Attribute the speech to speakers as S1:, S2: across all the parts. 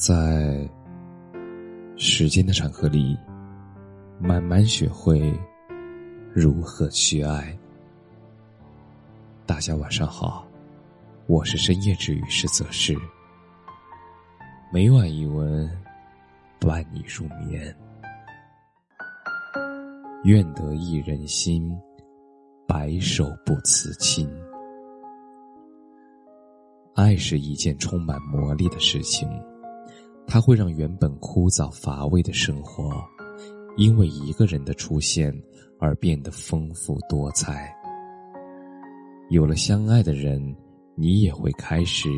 S1: 在时间的长河里，慢慢学会如何去爱。大家晚上好，我是深夜治愈师泽世，每晚一文伴你入眠。愿得一人心，白首不辞亲。爱是一件充满魔力的事情，它会让原本枯燥乏味的生活，因为一个人的出现而变得丰富多彩。有了相爱的人，你也会开始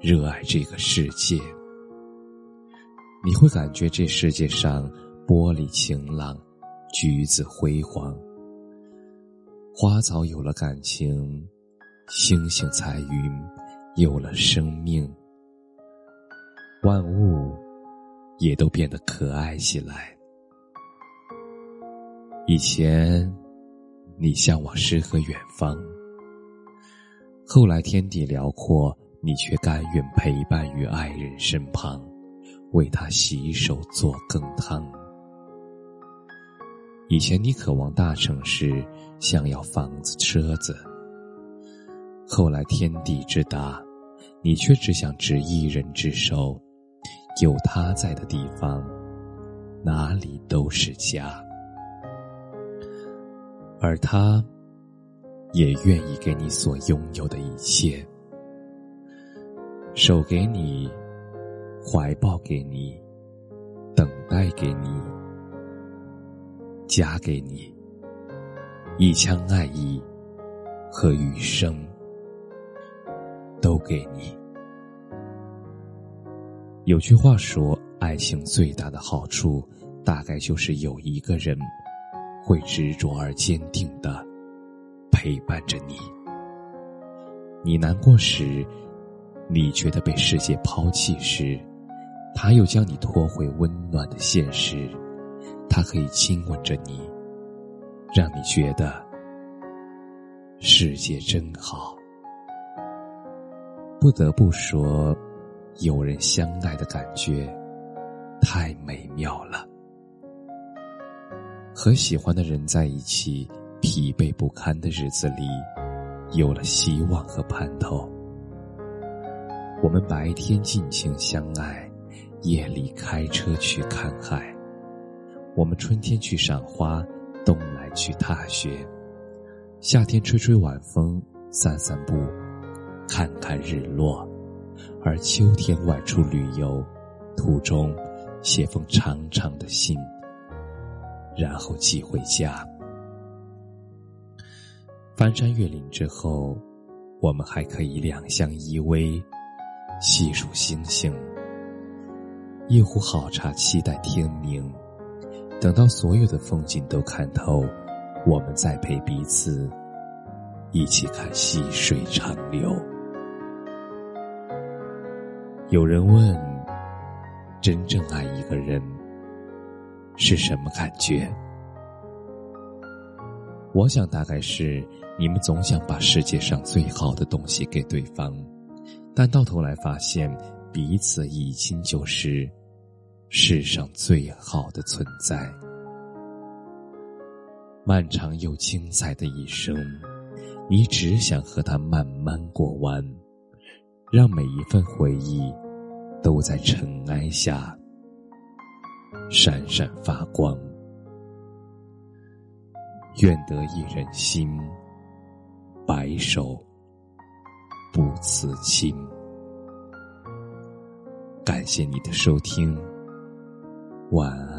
S1: 热爱这个世界。你会感觉这世界上玻璃晴朗，橘子辉煌，花草有了感情，星星彩云。有了生命，万物也都变得可爱起来。以前，你向往诗和远方；后来天地辽阔，你却甘愿陪伴于爱人身旁，为他洗手做羹汤。以前你渴望大城市，想要房子车子。后来天地之大，你却只想执一人之手，有他在的地方，哪里都是家。而他，也愿意给你所拥有的一切，手给你，怀抱给你，等待给你，家给你，一腔爱意和余生。都给你。有句话说，爱情最大的好处，大概就是有一个人，会执着而坚定的陪伴着你。你难过时，你觉得被世界抛弃时，他又将你拖回温暖的现实。他可以亲吻着你，让你觉得世界真好。不得不说，有人相爱的感觉太美妙了。和喜欢的人在一起，疲惫不堪的日子里，有了希望和盼头。我们白天尽情相爱，夜里开车去看海。我们春天去赏花，冬来去踏雪，夏天吹吹晚风，散散步。看看日落，而秋天外出旅游，途中写封长长的信，然后寄回家。翻山越岭之后，我们还可以两相依偎，细数星星，一壶好茶，期待天明。等到所有的风景都看透，我们再陪彼此，一起看细水长流。有人问：“真正爱一个人是什么感觉？”我想，大概是你们总想把世界上最好的东西给对方，但到头来发现，彼此已经就是世上最好的存在。漫长又精彩的一生，你只想和他慢慢过完。让每一份回忆都在尘埃下闪闪发光。愿得一人心，白首不辞亲。感谢你的收听，晚安。